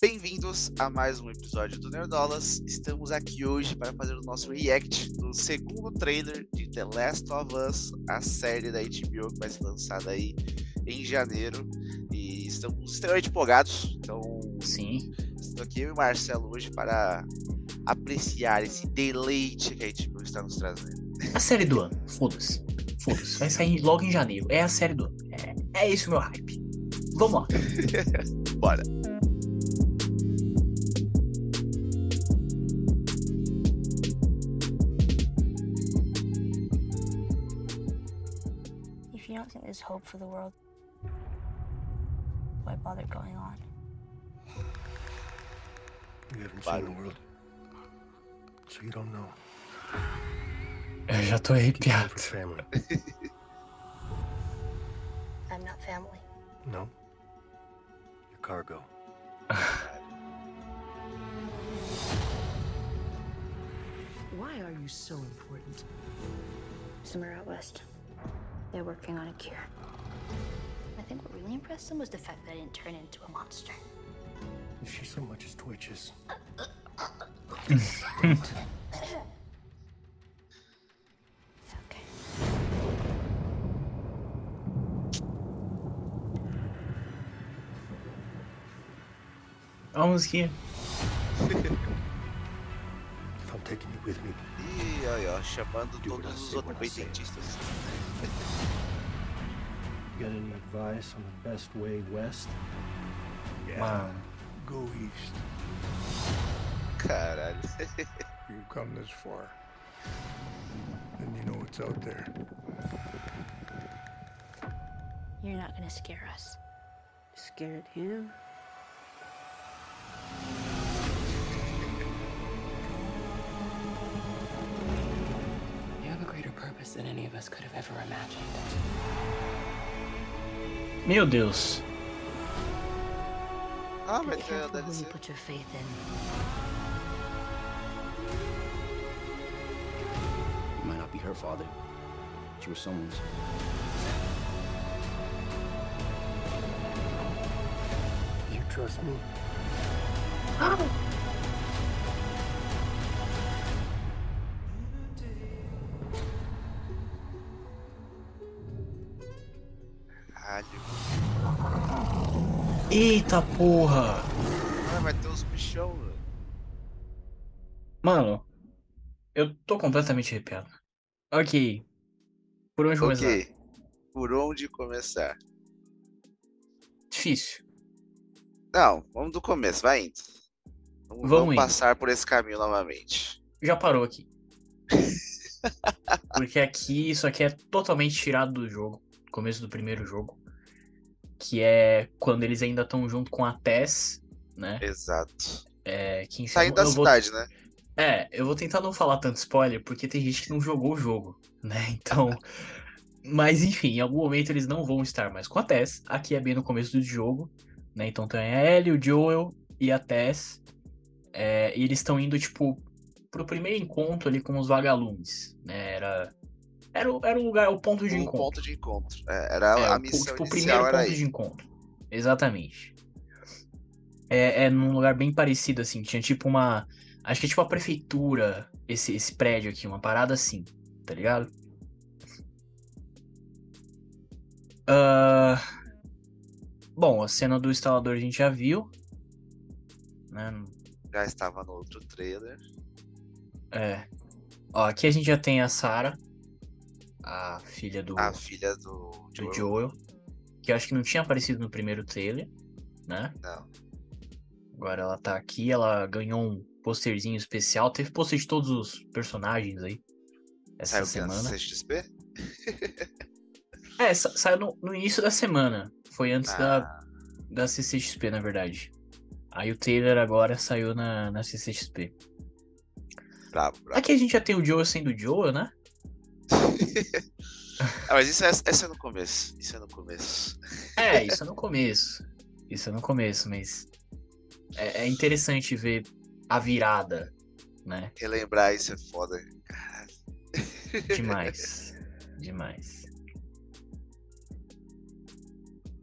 Bem-vindos a mais um episódio do Nerdolas. Estamos aqui hoje para fazer o nosso react do segundo trailer de The Last of Us, a série da HBO que vai ser lançada aí em janeiro. E estamos extremamente empolgados. Então, Sim. estou aqui eu e o Marcelo hoje para apreciar esse deleite que a HBO está nos trazendo. A série do ano. Foda-se. Foda-se. Vai sair logo em janeiro. É a série do ano. É, é esse o meu hype. Vamos lá. Bora! If you don't think there's hope for the world, why bother going on? You haven't Vale. seen the world, so you don't know. Eu já tô arrepiado. family. I'm not family. No. Your cargo. Why are you so important? Somewhere out west, they're working on a cure. I think what really impressed them was the fact that I didn't turn into a monster. If she so much as twitches, Okay. Olha a musiquinha. if I'm taking you with me, E aí, ó, chamando Do what I todos os say outros when I say it. dentistas. You got any advice on the best way west? Mano. Go east. Caralho. You've come this far. And you know what's out there. You're not gonna scare us. Scared him? Purpose than any of us could have ever imagined. Meu Deus. Ah, Be vai ter a careful who you put your faith in. You might not be her father, but you were someone's. You trust me? Caralho. Eita porra. Ah, vai ter os bichão, velho. Mano. Eu tô completamente arrepiado. Ok. Por onde começar? Ok. Por onde começar? Difícil. Não, vamos do começo, vai indo. Vamos, Vamos vamos indo. passar por esse caminho novamente. Já parou aqui. Porque aqui, isso aqui é totalmente tirado do jogo. Começo do primeiro jogo. Que é quando eles ainda estão junto com a Tess, né? Exato. É, que Saindo da vou- cidade, né? É, eu vou tentar não falar tanto spoiler, porque tem gente que não jogou o jogo, né? Então. Mas enfim, em algum momento eles não vão estar mais com a Tess. Aqui é bem no começo do jogo, né? Então tem a Ellie, o Joel e a Tess. É, e eles estão indo, tipo, pro primeiro encontro ali com os vagalumes, né? Era. Era, o- era o lugar, o ponto de O encontro. ponto de encontro. É, era É, a o- missão tipo, o primeiro ponto aí. de encontro. Exatamente. É, é num lugar bem parecido, assim. Tinha tipo uma. Acho que é tipo a prefeitura, esse, esse prédio aqui, uma parada assim, tá ligado? Ah, Bom, a cena do instalador a gente já viu. Né? Já estava no outro trailer. É. Ó, aqui a gente já tem a Sarah, a filha do, A filha do do Joel. Joel, que eu acho que não tinha aparecido no primeiro trailer, né? Não. Agora ela tá aqui, ela ganhou um posterzinho especial. Teve pôster de todos os personagens aí. Essa Saiu que na semana. CXP? É, sa- saiu no, no início da semana. Foi antes da, Ah, da CCXP, na verdade. Aí o trailer agora saiu na, na CCXP. bravo, bravo. Aqui a gente já tem o Joel sendo o Joel, né? ah, mas isso é, isso é no começo. Isso é no começo. É, isso é no começo. Isso é no começo, mas é, é interessante ver a virada, né? Relembrar isso é foda. Demais. Demais.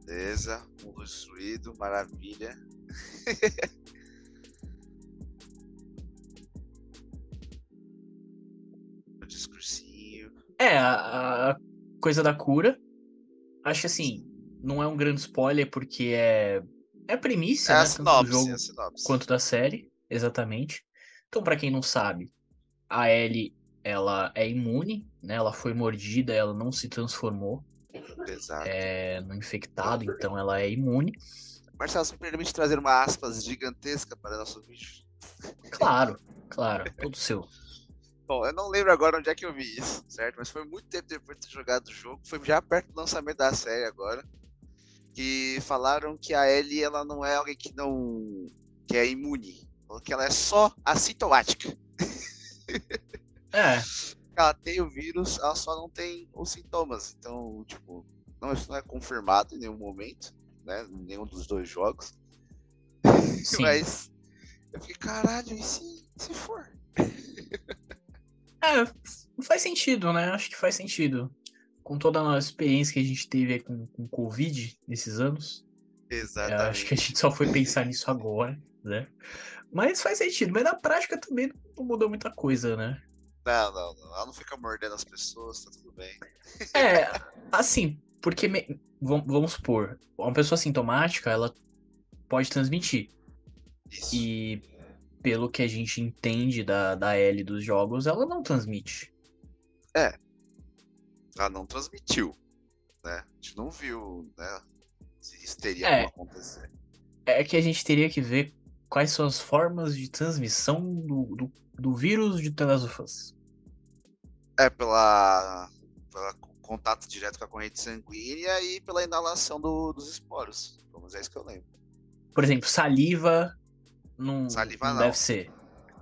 Beleza, um ruído, maravilha. discursinho a, a coisa da cura. Acho que assim, não é um grande spoiler porque é é premissa, É né, a tanto do sinopse, jogo é sinopse. quanto da série, exatamente. Então, pra quem não sabe, a Ellie, ela é imune, né? Ela foi mordida, ela não se transformou Exato. é, no infectado, então ela é imune. Marcelo, se me permite trazer uma aspas gigantesca para nosso vídeo. Claro, claro, todo seu. Bom, eu não lembro agora onde é que eu vi isso, certo? Mas foi muito tempo depois de ter jogado o jogo. Foi já perto do lançamento da série agora. Que falaram que a Ellie, ela não é alguém que não. que é imune. Falou que ela é só assintomática. É, Ela tem o vírus, ela só não tem os sintomas. Então, tipo, não, isso não é confirmado em nenhum momento, né? Em nenhum dos dois jogos. sim. Mas eu fiquei, caralho, e se, se for? É, faz sentido, né? Acho que faz sentido. Com toda a nossa experiência que a gente teve com, com Covid nesses anos. Exatamente. acho que a gente só foi pensar nisso agora, né? Mas faz sentido. Mas na prática também não mudou muita coisa, né? Não, não, não. Ela não fica mordendo as pessoas, tá tudo bem. É, assim, porque me- vam- vamos supor, uma pessoa sintomática, ela pode transmitir. Isso. E pelo que a gente entende da, da L dos jogos, ela não transmite. Ela não transmitiu, né? A gente não viu, né? Se isso teria É. acontecer. É que a gente teria que ver quais são as formas de transmissão do, do, do vírus de The Last of Us. É pela, pela co- contato direto com a corrente sanguínea e pela inalação do- dos esporos. Pelo menos é isso que eu lembro. Por exemplo, saliva não, Saliva não não. deve ser.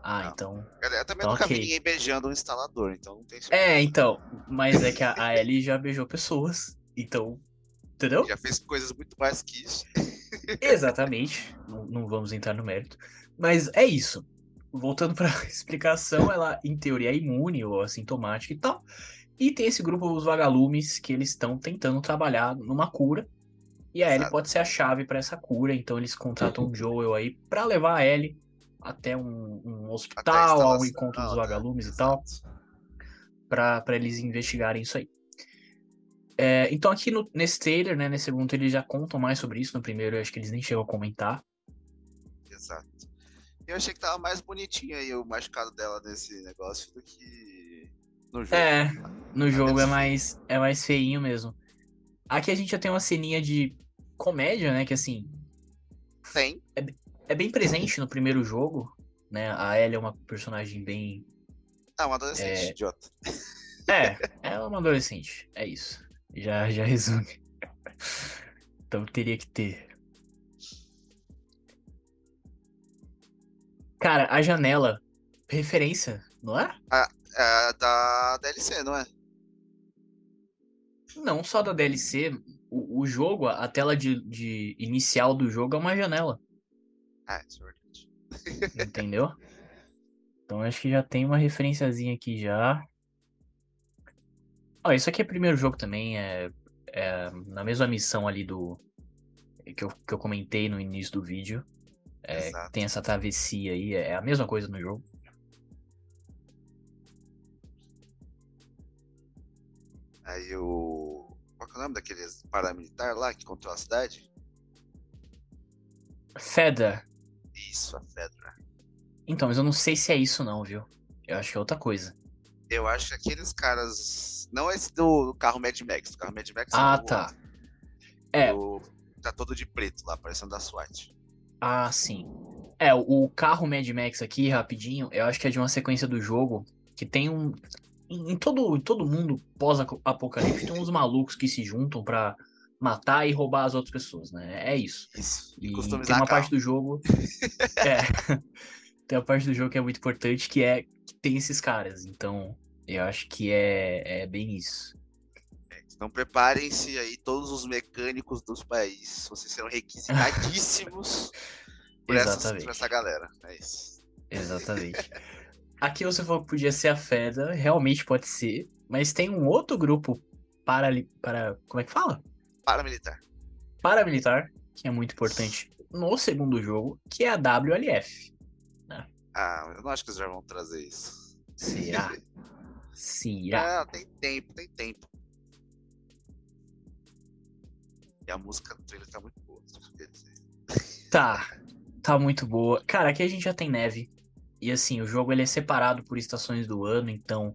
Ah, Não. então. Eu, também Então, nunca vi ok. ninguém beijando um instalador, então não tem certeza. É, então. Mas é que a, a Ellie já beijou pessoas. Então. Entendeu? Já fez coisas muito mais que isso. Exatamente. Não, não vamos entrar no mérito. Mas é isso. Voltando para explicação, ela em teoria é imune ou assintomática e tal. E tem esse grupo, os vagalumes, que eles estão tentando trabalhar numa cura. E a Ellie pode ser a chave para essa cura. Então eles contratam o Joel aí para levar a Ellie até um, um Até hospital, ao encontro dos né? vagalumes e tal para eles investigarem isso aí. É, então aqui no- nesse trailer, né, nesse segundo eles já contam mais sobre isso. No primeiro eu acho que eles nem chegam a comentar. Exato. Eu achei que tava mais bonitinho aí o machucado dela nesse negócio do que no jogo. É, no jogo é mais é mais feinho mesmo. Aqui a gente já tem uma ceninha de comédia, né, que assim, Tem. é bem presente no primeiro jogo, né? A Ellie é uma personagem bem Ah, um adolescente É. idiota. É, ela é uma adolescente, é isso. Já já resume. Então teria que ter. Cara, a janela, referência, não é? É da DLC, não é? Não só da DLC, o, o jogo, a tela de, de inicial do jogo é uma janela, Ah, isso é verdade. entendeu? Então acho que já tem uma referenciazinha aqui já. Ó, isso aqui é primeiro jogo também, é, é na mesma missão ali do que eu, que eu comentei no início do vídeo. É, tem essa travessia aí, é a mesma coisa no jogo. Aí o. Qual que é o nome daqueles paramilitar lá que controla a cidade? Fedra. Isso, a Fedra. Então, mas eu não sei se é isso não, viu? Eu acho que é outra coisa. Eu acho que aqueles caras. Não esse do carro Mad Max. O carro Mad Max é Ah, tá. outro. É, O- Tá todo de preto lá, parecendo da SWAT. Ah, sim. É, o carro Mad Max aqui, rapidinho, eu acho que é de uma sequência do jogo que tem um. Em todo, em todo mundo pós-apocalipse, tem uns malucos que se juntam pra matar e roubar as outras pessoas, né? É isso. Isso. E E tem uma parte do jogo. é. Tem uma parte do jogo que é muito importante, que é que tem esses caras. Então, eu acho que é, é bem isso. Então preparem-se aí todos os mecânicos dos países. Vocês serão requisitadíssimos por, essas, por essa galera. É isso. Exatamente. Aqui você falou que podia ser a Fedra, realmente pode ser, mas tem um outro grupo para, para como é que fala? Paramilitar. Paramilitar, que é muito importante no segundo jogo, que é a WLF. Ah, eu não acho que eles já vão trazer isso. Será? Será? Ah, tem tempo, tem tempo. E a música do trailer tá muito boa, quer dizer. Tá. Tá muito boa. Cara, aqui a gente já tem neve. E assim, o jogo ele é separado por estações do ano, então.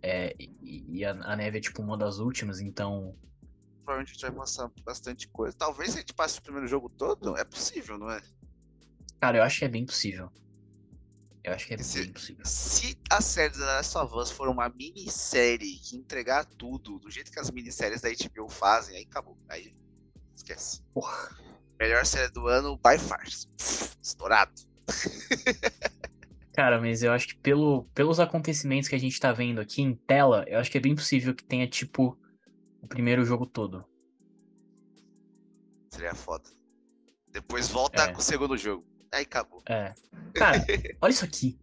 É, e e a, a neve é tipo uma das últimas, então. Provavelmente a gente vai passar bastante coisa. Talvez a gente passe o primeiro jogo todo, é possível, não é? Cara, eu acho que é bem possível. Eu acho que é Esse- bem possível. Se a série da Last of Us for uma minissérie que entregar tudo do jeito que as minisséries da HBO fazem, aí acabou. Aí esquece. Porra. Melhor série do ano, by far. Estourado. Cara, mas eu acho que pelo, pelos acontecimentos que a gente tá vendo aqui em tela, eu acho que é bem possível que tenha, tipo, o primeiro jogo todo. Seria foda. Depois volta É. com o segundo jogo. Aí acabou. É. Cara, olha isso aqui.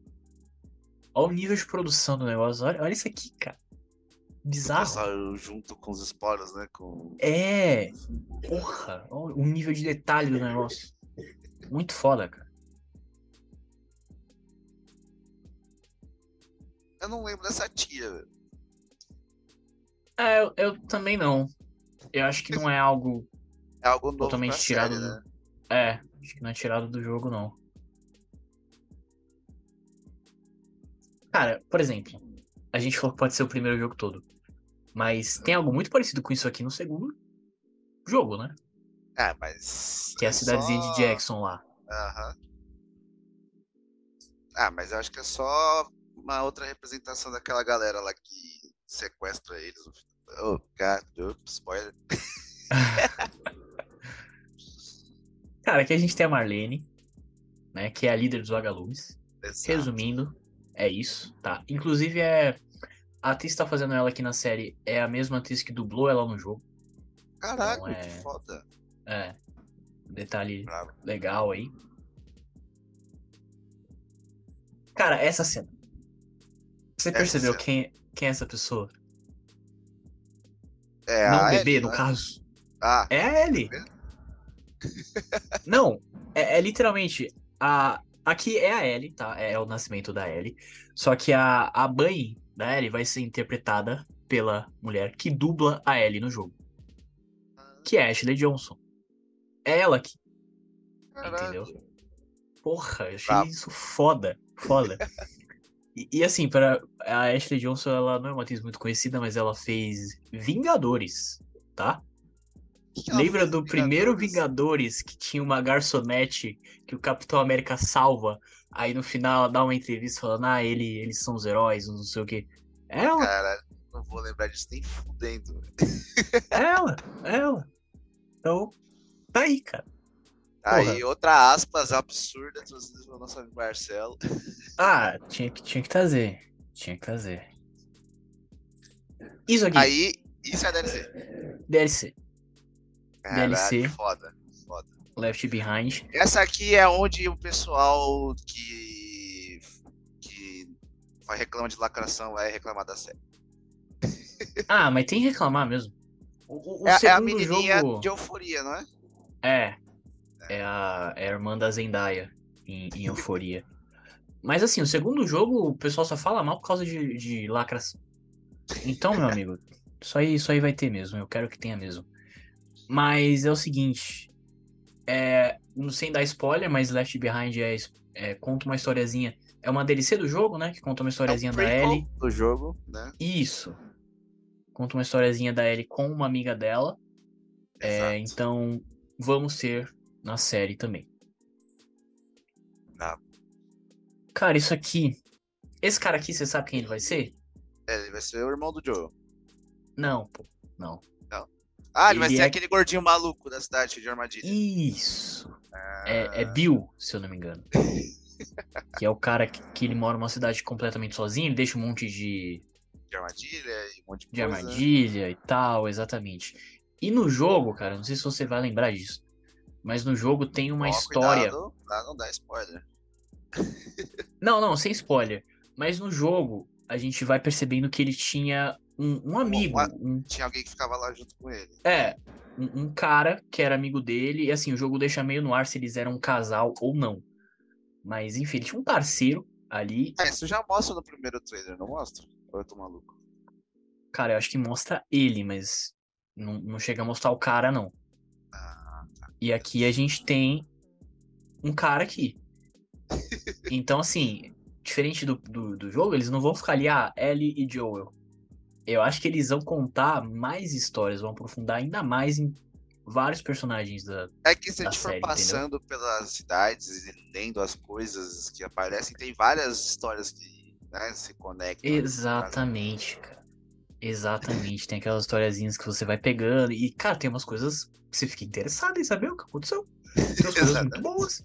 Olha o nível de produção do negócio. Olha, olha isso aqui, cara. Bizarro. Junto com os spoilers, né? Com... É. Porra. Olha o nível de detalhe do negócio. Muito foda, cara. Eu não lembro dessa tia, velho. É, eu, eu também não. Eu acho que não é algo. É algo novo Totalmente tirado série, do- né? É, acho que não é tirado do jogo, não. Cara, por exemplo, a gente falou que pode ser o primeiro jogo todo. Mas tem algo muito parecido com isso aqui no segundo jogo, né? É, mas... Que é a cidadezinha só- de Jackson lá. Aham. Ah, mas eu acho que é só uma outra representação daquela galera lá que sequestra eles. no final. Oh, cara, spoiler. Cara, aqui a gente tem a Marlene, né? Que é a líder dos vagalumes. Exato. Resumindo, é isso, tá? Inclusive, é. A atriz que tá fazendo ela aqui na série é a mesma atriz que dublou ela no jogo. Caraca, Então, é- que foda. É. Detalhe Bravo. legal aí. Cara, essa cena. Você percebeu quem, quem é essa pessoa? É Não a bebê, Ellie, no né? caso. Ah, É a Ellie. Não, é, é literalmente. A, aqui é a Ellie, tá? É, o nascimento da Ellie. Só que a, a mãe da Ellie vai ser interpretada pela mulher que dubla a Ellie no jogo. Que é a Ashley Johnson. É ela que. caralho. Entendeu? Porra, eu achei isso foda. Foda. E, e assim, para a Ashley Johnson, ela não é uma atriz muito conhecida, mas ela fez Vingadores, tá? Que que Lembra do em primeiro Vingadores? Vingadores que tinha uma garçonete que o Capitão América salva? Aí no final ela dá uma entrevista falando, ah, ele, eles são os heróis, não sei o quê. É ela, Caralho, não vou lembrar disso nem fudendo. é ela, é ela. Então, tá aí, cara. Aí, outra aspas absurda trazida pelo nosso amigo Marcelo. Ah, tinha que, tinha que trazer. Tinha que trazer. Isso aqui, Aí, isso é DLC. DLC, Caralho, DLC. foda, foda. Left Behind. Essa aqui é onde o pessoal que, que vai reclamar de lacração vai reclamar da série. Ah, mas tem que reclamar mesmo. O, o- É, é a menininha jogo... de euforia, não é? É. É a, é a irmã da Zendaya em, em Euforia. Mas assim, o segundo jogo o pessoal só fala mal por causa de, de lacração. Então, meu amigo, isso aí, isso aí vai ter mesmo. Eu quero que tenha mesmo. Mas é o seguinte. É, não sem dar spoiler, mas Left Behind é, é, conta uma historiazinha. É uma DLC do jogo, né? Que conta uma É historiazinha o da prequel Ellie. do jogo, né? Isso. Conta uma historiazinha da Ellie com uma amiga dela. É, então, vamos ter na série também. Cara, isso aqui. Esse cara aqui, você sabe quem ele vai ser? É, ele vai ser o irmão do Joe. Não, pô. Não. Ah, ele, vai Ele ser é- aquele gordinho maluco da cidade de armadilha. Isso. É, é Ah, Bill, se eu não me engano. que é o cara que, que ele mora numa cidade completamente sozinho, ele deixa um monte de, De armadilha e um monte de, de coisa. armadilha e tal, exatamente. E no jogo, cara, não sei se você vai lembrar disso, mas no jogo tem uma história. Cuidado, não dar spoiler. Não, não, sem spoiler. Mas no jogo, a gente vai percebendo que ele tinha um, um amigo. um- Tinha alguém que ficava lá junto com ele. é, um, cara que era amigo dele. E assim, o jogo deixa meio no ar se eles eram um casal ou não. Mas enfim, ele tinha um parceiro ali. É, isso já mostra no primeiro trailer, não mostra? Ou eu tô maluco? Cara, eu acho que mostra ele, mas não, não chega a mostrar o cara, não. Ah, E aqui a gente tem um cara aqui. Então, assim, diferente do, do, do jogo, eles não vão ficar ali, ah, Ellie e Joel. Eu acho que eles vão contar mais histórias, vão aprofundar ainda mais em vários personagens da. É que se a gente for série, entendeu? passando pelas cidades e lendo as coisas que aparecem, tem várias histórias que né, se conectam. Exatamente, cara. Exatamente. Tem aquelas historiazinhas que você vai pegando. E, cara, tem umas coisas que você fica interessado em saber o que aconteceu. Tem umas coisas muito boas.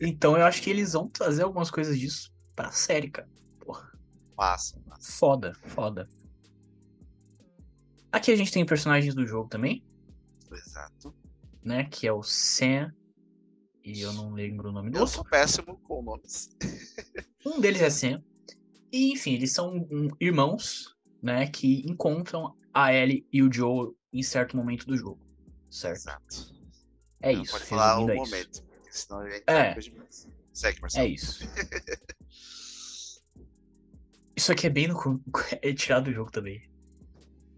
Então eu acho que eles vão trazer algumas coisas disso pra série, cara. Porra. Massa, massa. Foda, foda. Aqui a gente tem personagens do jogo também, Exato. né? Que é o Sam. E eu não lembro o nome do Eu sou péssimo com nomes. Um deles é Sam. E, enfim, eles são um, irmãos, né? Que encontram a Ellie e o Joe em certo momento do jogo. Certo? Exato. É Não isso. Pode falar o resumindo, é isso. momento, senão a gente É. demais. Segue, Marcelo. É isso. Isso aqui é bem no. É tirado do jogo também.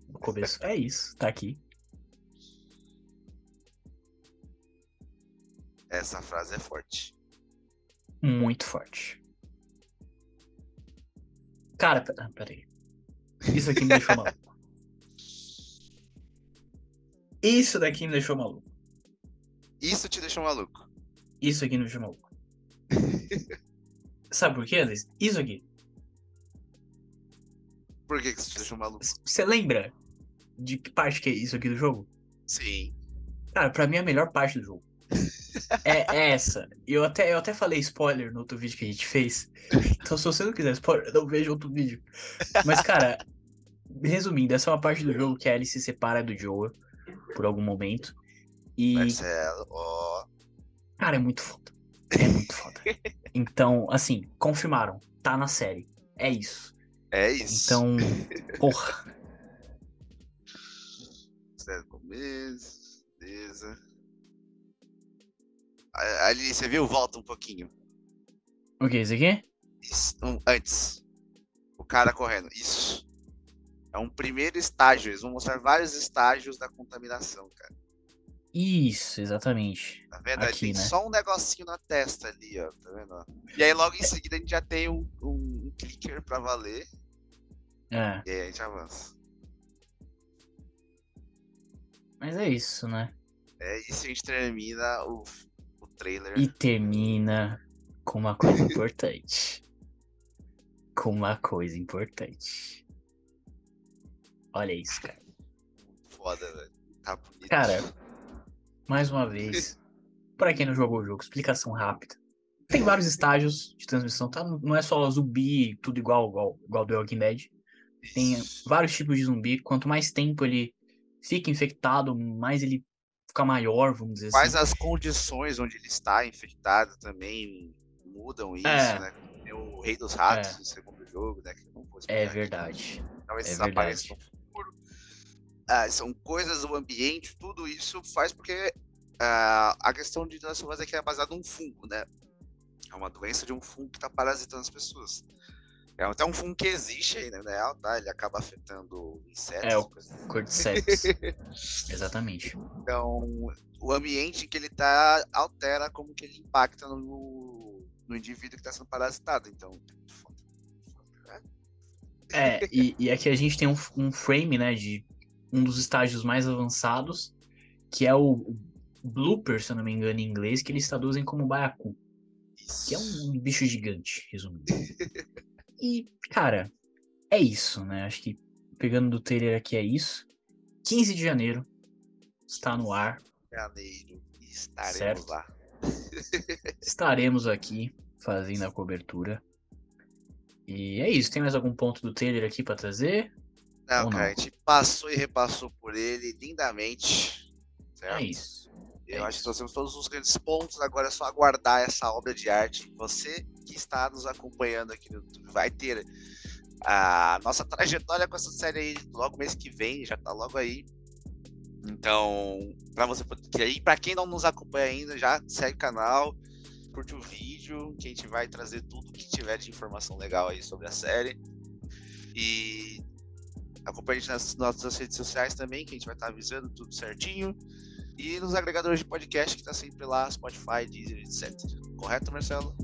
No começo. É isso, tá aqui. Essa frase é forte. Muito forte. Cara, pe- ah, peraí. Isso aqui me deixou maluco. Isso daqui me deixou maluco. Isso te deixou maluco. Isso aqui me deixou maluco. Sabe por quê, Alice? Isso aqui. Por que, que te deixou maluco? Você lembra de que parte que é isso aqui do jogo? Sim. Cara, pra mim é a melhor parte do jogo. É, é essa. Eu até, eu até falei spoiler no outro vídeo que a gente fez. Então, se você não quiser spoiler, não veja outro vídeo. Mas, cara, resumindo, essa é uma parte do jogo que a Ellie se separa do Joel por algum momento. E, Marcelo, ó. Cara, é muito foda. É muito foda. Então, assim, confirmaram. Tá na série. É isso. É isso. Então, porra. Sério, começo. Beleza. Ali, você viu? Volta um pouquinho. O que, isso aqui? Isso, um, antes. O cara correndo. Isso. É um primeiro estágio. Eles vão mostrar vários estágios da contaminação, cara. Isso, exatamente. Tá vendo? Aqui, tem né? só um negocinho na testa ali, ó. Tá vendo? E aí logo em seguida a gente já tem um, um, um clicker pra valer. É, E aí a gente avança. mas é isso, né? É isso, a gente termina o, o trailer. E termina com uma coisa importante. Com uma coisa importante. Olha isso, cara. Foda, velho. Tá bonito. Cara, mais uma vez, pra quem não jogou o jogo, explicação rápida. Tem vários estágios de transmissão, tá? Não é só zumbi, tudo igual, igual, igual do Walking Dead. Tem vários tipos de zumbi. Quanto mais tempo ele fica infectado, mais ele fica maior, vamos dizer Quais assim. as condições onde ele está infectado também mudam isso, É. né? Tem o Rei dos Ratos no segundo jogo, né? É explicar aqui. verdade. Então esses verdade. no futuro. Ah, são coisas do ambiente, tudo isso faz porque ah, a questão de Us é que é baseado num fungo, né? É uma doença de um fungo que está parasitando as pessoas. É até um fungo que existe aí, né? real, tá? Ele acaba afetando insetos. É, o coisas Cordyceps. Exatamente. Então, o ambiente em que ele tá altera como que ele impacta no, no indivíduo que está sendo parasitado. Então, né? É, e, e aqui a gente tem um, um frame, né, de um dos estágios mais avançados, que é o blooper, se eu não me engano, em inglês, que eles traduzem como baiacu, que é um bicho gigante, resumindo. E, cara, é isso, né? Acho que pegando do trailer aqui é isso. 15 de janeiro está no ar. Janeiro. Estaremos Certo. lá. Estaremos aqui fazendo a cobertura. E é isso. Tem mais algum ponto do trailer aqui pra trazer? Não, Ou cara, não? a gente passou e repassou por ele lindamente. Certo? É isso. Eu é acho que isso. trouxemos todos os grandes pontos. Agora é só aguardar essa obra de arte. Você que está nos acompanhando aqui no YouTube vai ter a nossa trajetória com essa série aí logo mês que vem, já tá logo aí. Então, para você poder e para quem não nos acompanha ainda, já segue o canal, curte o vídeo, que a gente vai trazer tudo que tiver de informação legal aí sobre a série. E acompanhe a gente nas nossas redes sociais também, que a gente vai estar avisando tudo certinho. E nos agregadores de podcast, que tá sempre lá, Spotify, Deezer, etc. Correto, Marcelo?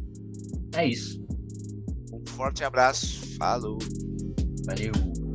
É isso. Um forte abraço. Falou! Valeu!